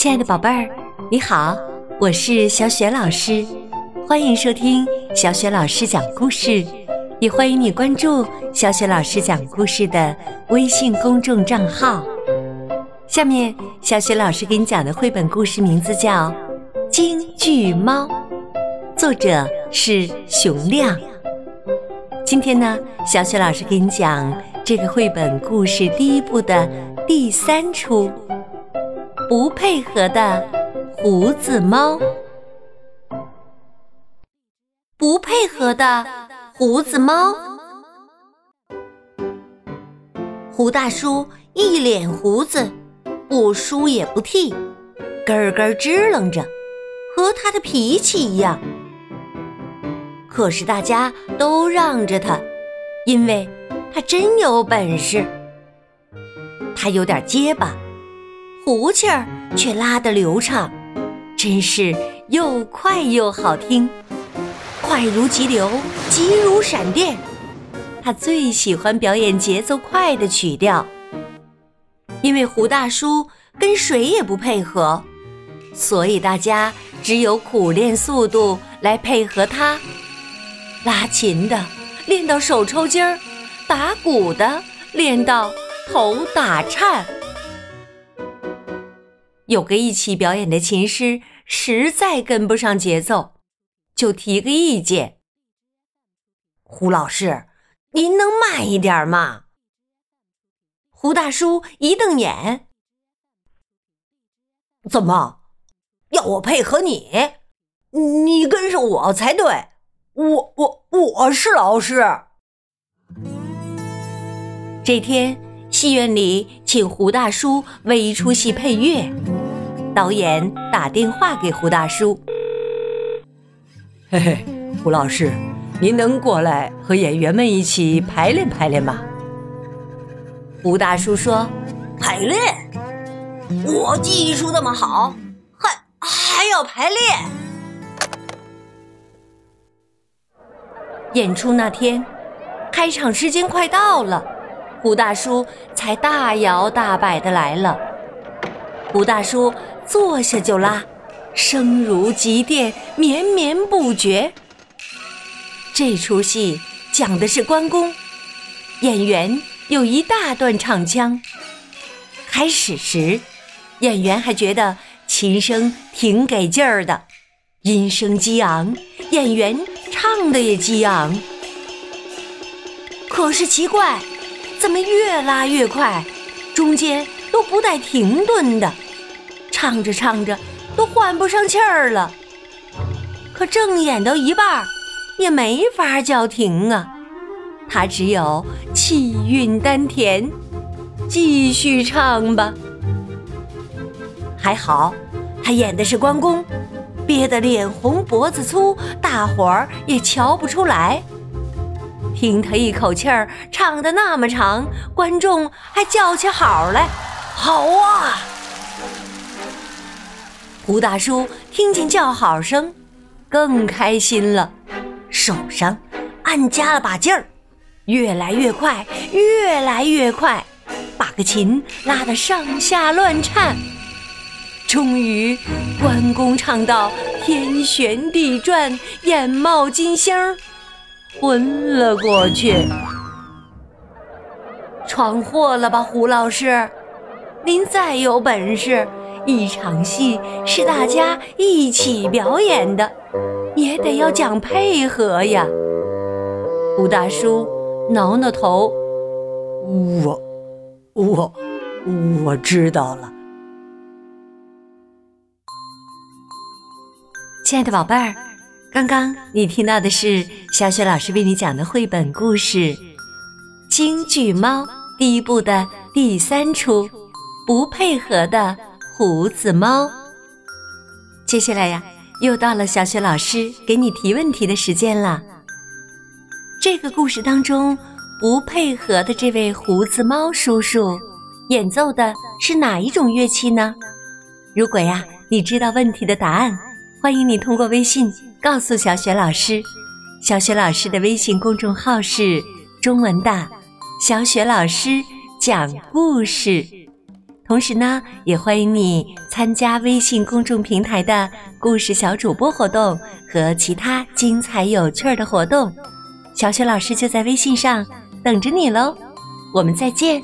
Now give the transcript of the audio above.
亲爱的宝贝儿，你好，我是小雪老师，欢迎收听小雪老师讲故事，也欢迎你关注小雪老师讲故事的微信公众账号。下面，小雪老师给你讲的绘本故事名字叫《京剧猫》，作者是熊亮。今天呢，小雪老师给你讲这个绘本故事第一部的第三出。不配合的胡子猫，不配合的胡子猫。胡大叔一脸胡子，不梳也不剃，根根支棱着，和他的脾气一样。可是大家都让着他，因为他真有本事。他有点结巴。胡气儿却拉得流畅，真是又快又好听，快如急流，急如闪电。他最喜欢表演节奏快的曲调，因为胡大叔跟谁也不配合，所以大家只有苦练速度来配合他。拉琴的练到手抽筋儿，打鼓的练到头打颤。有个一起表演的琴师实在跟不上节奏，就提个意见：“胡老师，您能慢一点吗？”胡大叔一瞪眼：“怎么要我配合你？你跟上我才对，我我我是老师。”这天，戏院里请胡大叔为一出戏配乐。导演打电话给胡大叔：“嘿嘿，胡老师，您能过来和演员们一起排练排练吗？”胡大叔说：“排练？我技术那么好，还还要排练？”演出那天，开场时间快到了，胡大叔才大摇大摆的来了。胡大叔。坐下就拉，声如急电，绵绵不绝。这出戏讲的是关公，演员有一大段唱腔。开始时，演员还觉得琴声挺给劲儿的，音声激昂，演员唱的也激昂。可是奇怪，怎么越拉越快，中间都不带停顿的？唱着唱着，都换不上气儿了。可正演到一半，也没法叫停啊。他只有气韵丹田，继续唱吧。还好，他演的是关公，憋得脸红脖子粗，大伙儿也瞧不出来。听他一口气儿唱的那么长，观众还叫起好来：“好啊！”胡大叔听见叫好声，更开心了，手上按加了把劲儿，越来越快，越来越快，把个琴拉得上下乱颤。终于，关公唱到天旋地转，眼冒金星儿，昏了过去。闯祸了吧，胡老师？您再有本事！一场戏是大家一起表演的，也得要讲配合呀。胡大叔挠挠头，我我我知道了。亲爱的宝贝儿，刚刚你听到的是小雪老师为你讲的绘本故事《京剧猫》第一部的第三出，不配合的。胡子猫。接下来呀，又到了小雪老师给你提问题的时间了。这个故事当中不配合的这位胡子猫叔叔，演奏的是哪一种乐器呢？如果呀，你知道问题的答案，欢迎你通过微信告诉小雪老师。小雪老师的微信公众号是中文的“小雪老师讲故事”。同时呢，也欢迎你参加微信公众平台的故事小主播活动和其他精彩有趣的活动。小雪老师就在微信上等着你喽，我们再见。